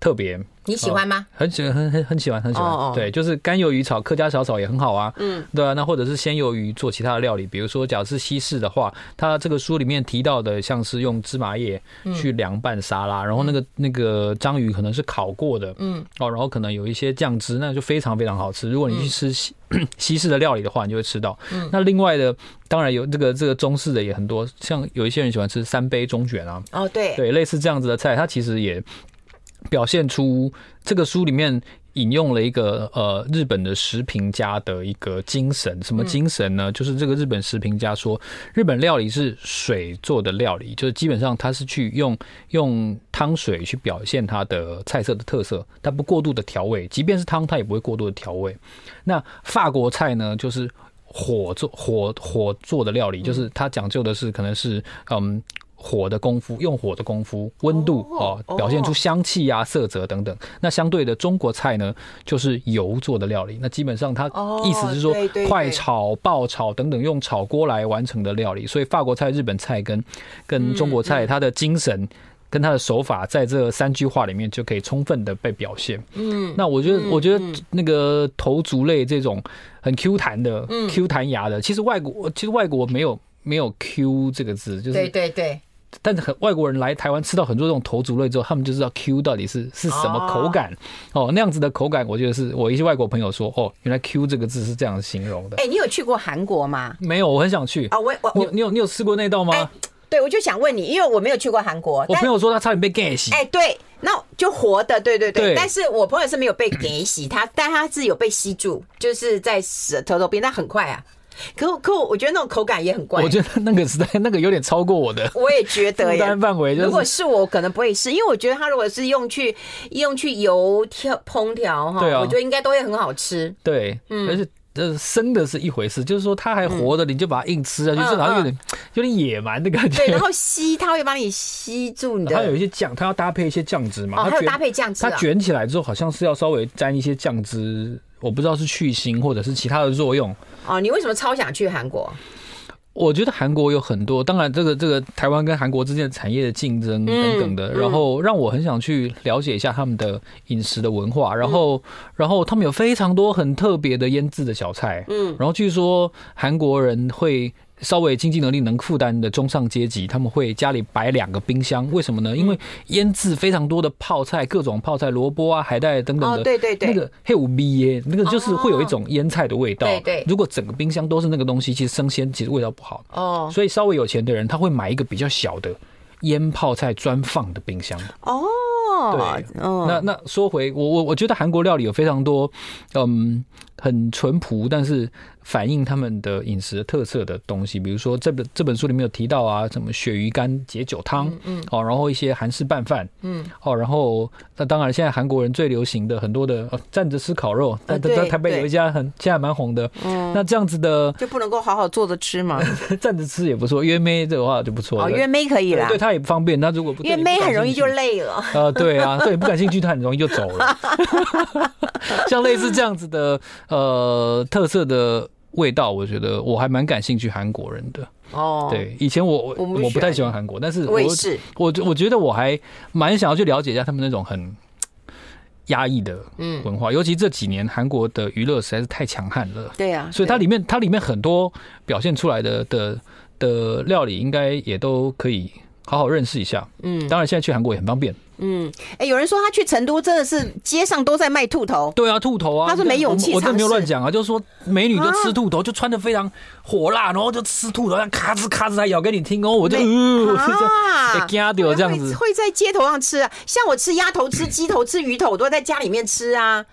[SPEAKER 2] 特别。
[SPEAKER 1] 你喜欢吗？
[SPEAKER 2] 很喜欢，很很很喜欢，很喜欢。对，就是干鱿鱼炒客家小炒也很好啊。嗯，对啊。那或者是鲜鱿鱼做其他的料理，比如说，假如是西式的话，它这个书里面提到的，像是用芝麻叶去凉拌沙拉，然后那个那个章鱼可能是烤过的，嗯，哦，然后可能有一些酱汁，那就非常非常好吃。如果你去吃西 西式的料理的话，你就会吃到。那另外的，当然有这个这个中式的也很多，像有一些人喜欢吃三杯中卷啊。
[SPEAKER 1] 哦，对，
[SPEAKER 2] 对，类似这样子的菜，它其实也。表现出这个书里面引用了一个呃日本的食评家的一个精神，什么精神呢？就是这个日本食评家说，日本料理是水做的料理，就是基本上它是去用用汤水去表现它的菜色的特色，它不过度的调味，即便是汤，它也不会过度的调味。那法国菜呢，就是火做火火做的料理，就是它讲究的是可能是嗯。火的功夫，用火的功夫，温度哦，表现出香气啊、色泽等等。那相对的，中国菜呢，就是油做的料理。那基本上它意思是说，快炒、爆炒等等，用炒锅来完成的料理。所以法国菜、日本菜跟跟中国菜，它的精神跟它的手法，在这三句话里面就可以充分的被表现。嗯，那我觉得，我觉得那个头足类这种很 Q 弹的、Q 弹牙的，其实外国其实外国没有没有 Q 这个字，就是
[SPEAKER 1] 对对对。
[SPEAKER 2] 但是很外国人来台湾吃到很多这种头足类之后，他们就知道 Q 到底是是什么口感哦，哦，那样子的口感，我觉得是我一些外国朋友说哦，原来 Q 这个字是这样形容的。
[SPEAKER 1] 哎、欸，你有去过韩国吗？
[SPEAKER 2] 没有，我很想去
[SPEAKER 1] 啊。我我
[SPEAKER 2] 你你有你有吃过那道吗？欸
[SPEAKER 1] 对，我就想问你，因为我没有去过韩国。
[SPEAKER 2] 我朋友说他差点被给洗。
[SPEAKER 1] 哎，对，那就活的，对对对。对，但是我朋友是没有被给洗，他但他是有被吸住，就是在舌头边，但很快啊。可可我觉得那种口感也很怪。
[SPEAKER 2] 我觉得那个实在 那个有点超过我的。
[SPEAKER 1] 我也觉得呀。
[SPEAKER 2] 负担范围。
[SPEAKER 1] 如果是我，可能不会试，因为我觉得它如果是用去用去油调烹调哈，我觉得应该都会很好吃。
[SPEAKER 2] 对，嗯，而且。这生的是一回事，就是说它还活的，你就把它硬吃下去，这好像有点 有点野蛮的感觉。
[SPEAKER 1] 对，然后吸，它会把你吸住你的。
[SPEAKER 2] 它有一些酱，它要搭配一些酱汁嘛。
[SPEAKER 1] 哦，还有搭配酱汁。
[SPEAKER 2] 它卷起来之后，好像是要稍微沾一些酱汁，我不知道是去腥或者是其他的作用。
[SPEAKER 1] 哦，你为什么超想去韩国？
[SPEAKER 2] 我觉得韩国有很多，当然这个这个台湾跟韩国之间的产业的竞争等等的，然后让我很想去了解一下他们的饮食的文化，然后然后他们有非常多很特别的腌制的小菜，嗯，然后据说韩国人会。稍微经济能力能负担的中上阶级，他们会家里摆两个冰箱，为什么呢？因为腌制非常多的泡菜，各种泡菜，萝卜啊、海带等等的，
[SPEAKER 1] 对对对，
[SPEAKER 2] 那个黑五 B 耶，那个就是会有一种腌菜的味道。
[SPEAKER 1] 对对，
[SPEAKER 2] 如果整个冰箱都是那个东西，其实生鲜其实味道不好。哦，所以稍微有钱的人，他会买一个比较小的腌泡菜专放的冰箱。哦，对，那那说回我我我觉得韩国料理有非常多，嗯，很淳朴，但是。反映他们的饮食特色的东西，比如说这本这本书里面有提到啊，什么鳕鱼干解酒汤，嗯，哦，然后一些韩式拌饭，嗯，哦，然后那当然现在韩国人最流行的很多的站着吃烤肉，在在台北有一家很现在蛮红的，嗯，那这样子的
[SPEAKER 1] 就不能够好好坐着吃嘛？
[SPEAKER 2] 站着吃也不错，约妹的话就不错，
[SPEAKER 1] 哦，约妹可以啦，
[SPEAKER 2] 对他也不方便，那如果不约
[SPEAKER 1] 妹很容易就累了，
[SPEAKER 2] 呃，对啊，对，不感兴趣他很容易就走了，像类似这样子的呃特色的。味道，我觉得我还蛮感兴趣韩国人的哦。对，以前我我我不太喜欢韩国，但是我我我我觉得我还蛮想要去了解一下他们那种很压抑的文化，尤其这几年韩国的娱乐实在是太强悍了。
[SPEAKER 1] 对呀，
[SPEAKER 2] 所以它里面它里面很多表现出来的的的料理，应该也都可以好好认识一下。嗯，当然现在去韩国也很方便。
[SPEAKER 1] 嗯，哎、欸，有人说他去成都真的是街上都在卖兔头。
[SPEAKER 2] 对啊，兔头啊，
[SPEAKER 1] 他说没勇气，
[SPEAKER 2] 我真没有乱讲啊，就是说美女就吃兔头，就穿的非常火辣，然后就吃兔头，咔吱咔吱还咬给你听哦，我就呃，给惊掉这样子
[SPEAKER 1] 会，会在街头上吃啊，像我吃鸭头、吃鸡头、吃鱼头，我都会在家里面吃啊。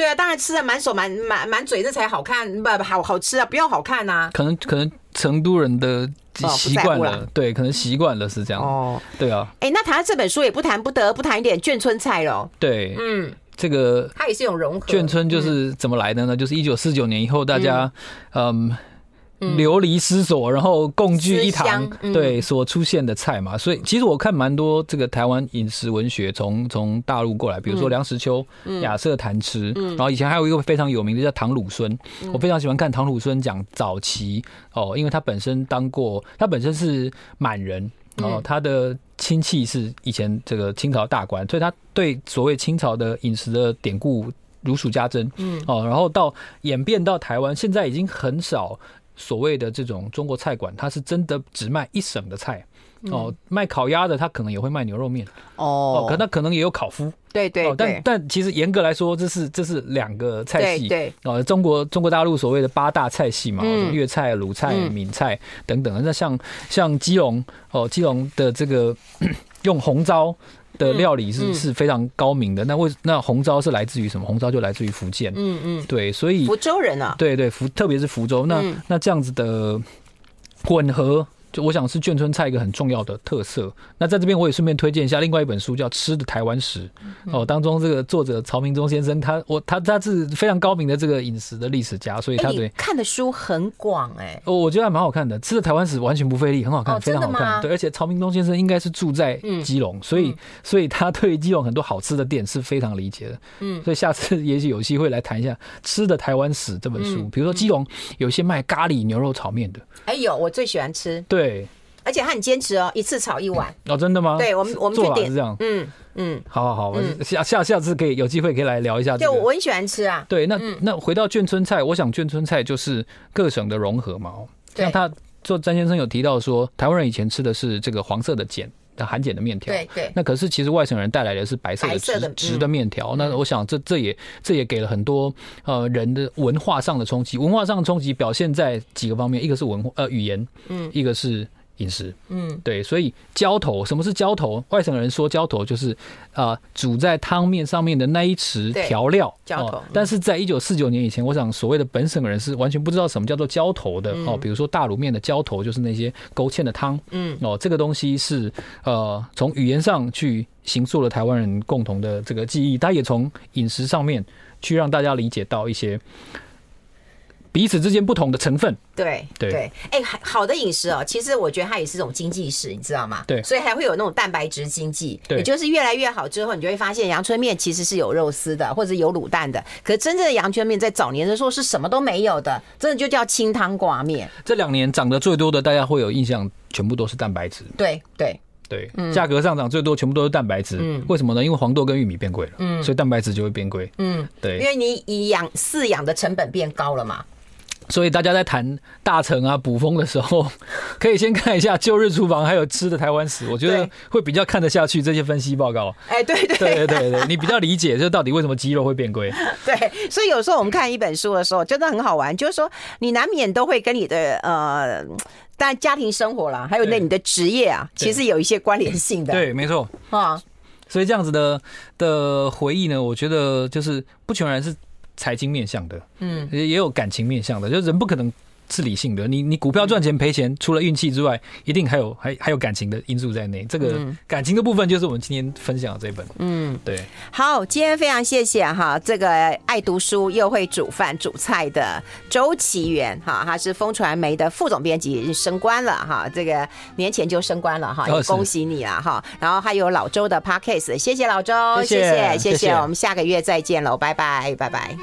[SPEAKER 1] 对啊，当然吃的满手满满满嘴，这才好看，不不好好吃啊，不要好看啊。
[SPEAKER 2] 可能可能成都人的。习惯了，哦，对，可能习惯了是这样。哦，对啊。
[SPEAKER 1] 哎、欸，那谈这本书也不谈不得不谈一点眷村菜喽。
[SPEAKER 2] 对，嗯，这个
[SPEAKER 1] 它也是一种融合。
[SPEAKER 2] 眷村就是怎么来的呢？嗯、就是一九四九年以后，大家嗯。嗯流离失所，然后共聚一堂，对，所出现的菜嘛。所以其实我看蛮多这个台湾饮食文学，从从大陆过来，比如说梁实秋、亚瑟谈吃，然后以前还有一个非常有名的叫唐鲁孙，我非常喜欢看唐鲁孙讲早期哦，因为他本身当过，他本身是满人哦，他的亲戚是以前这个清朝大官，所以他对所谓清朝的饮食的典故如数家珍，嗯。哦，然后到演变到台湾，现在已经很少。所谓的这种中国菜馆，它是真的只卖一省的菜哦。卖烤鸭的，他可能也会卖牛肉面哦。可他可能也有烤麸，对对，对。但但其实严格来说，这是这是两个菜系。对哦，中国中国大陆所谓的八大菜系嘛，粤菜、鲁菜、闽菜等等。那像像基隆哦，基隆的这个 用红糟。的料理是是非常高明的。那为那红烧是来自于什么？红烧就来自于福建。嗯嗯，对，所以
[SPEAKER 1] 福州人啊，
[SPEAKER 2] 对对福，特别是福州。那那这样子的混合。就我想是眷村菜一个很重要的特色。那在这边我也顺便推荐一下另外一本书，叫《吃的台湾史》哦。当中这个作者曹明忠先生，他我他他是非常高明的这个饮食的历史家，所以他对
[SPEAKER 1] 看的书很广哎。
[SPEAKER 2] 哦，我觉得还蛮好看的，《吃的台湾史》完全不费力，很好看，非常好看。对，而且曹明忠先生应该是住在基隆，所以所以他对基隆很多好吃的店是非常理解的。嗯，所以下次也许有机会来谈一下《吃的台湾史》这本书。比如说基隆有一些卖咖喱牛肉炒面的，
[SPEAKER 1] 哎有，我最喜欢吃。
[SPEAKER 2] 对。
[SPEAKER 1] 对，而且他很坚持哦，一次炒一碗
[SPEAKER 2] 哦，真的吗？
[SPEAKER 1] 对，我们我们
[SPEAKER 2] 做法是这样，嗯嗯，好好好，下下下次可以有机会可以来聊一下。
[SPEAKER 1] 对，我很喜欢吃啊。
[SPEAKER 2] 对，那那回到眷村菜，我想眷村菜就是各省的融合嘛。像他做詹先生有提到说，台湾人以前吃的是这个黄色的碱。含碱的面条，
[SPEAKER 1] 对对，
[SPEAKER 2] 那可是其实外省人带来的是白色的直直的面条。那我想这这也这也给了很多呃人的文化上的冲击。文化上的冲击表现在几个方面，一个是文化呃语言，嗯，一个是。饮食，嗯，对，所以浇头，什么是浇头？外省人说浇头就是，呃，煮在汤面上面的那一匙调料，浇头。但是在一九四九年以前，我想所谓的本省人是完全不知道什么叫做浇头的哦。比如说大卤面的浇头就是那些勾芡的汤，嗯，哦，这个东西是呃从语言上去形塑了台湾人共同的这个记忆，它也从饮食上面去让大家理解到一些。彼此之间不同的成分，
[SPEAKER 1] 对对对，哎，好的饮食哦，其实我觉得它也是一种经济史，你知道吗？
[SPEAKER 2] 对，
[SPEAKER 1] 所以还会有那种蛋白质经济，对，也就是越来越好之后，你就会发现阳春面其实是有肉丝的，或者有卤蛋的。可是真正的阳春面在早年的时候是什么都没有的，真的就叫清汤挂面。
[SPEAKER 2] 这两年涨得最多的，大家会有印象，全部都是蛋白质。
[SPEAKER 1] 对对
[SPEAKER 2] 对，价格上涨最多，全部都是蛋白质。嗯，为什么呢？因为黄豆跟玉米变贵了，嗯，所以蛋白质就会变贵。嗯，对，
[SPEAKER 1] 因为你以养饲养的成本变高了嘛。
[SPEAKER 2] 所以大家在谈大成啊、补风的时候，可以先看一下《旧日厨房》还有《吃的台湾史》，我觉得会比较看得下去这些分析报告。
[SPEAKER 1] 哎，对对
[SPEAKER 2] 对对对，你比较理解这到底为什么鸡肉会变贵。
[SPEAKER 1] 对，所以有时候我们看一本书的时候，真的很好玩，就是说你难免都会跟你的呃，但家庭生活啦，还有那你的职业啊，其实有一些关联性的。
[SPEAKER 2] 对，没错啊。所以这样子的的回忆呢，我觉得就是不全然是。财经面向的，嗯，也也有感情面向的，就人不可能是理性的。你你股票赚钱赔钱，除了运气之外，一定还有还还有感情的因素在内。这个感情的部分，就是我们今天分享的这本，嗯，对。
[SPEAKER 1] 好，今天非常谢谢哈，这个爱读书又会煮饭煮菜的周奇源哈，他是风传媒的副总编辑，升官了哈，这个年前就升官了哈，也恭喜你了哈。然后还有老周的 Podcast，谢谢老周，谢谢谢谢，谢谢，我们下个月再见喽，拜拜拜拜。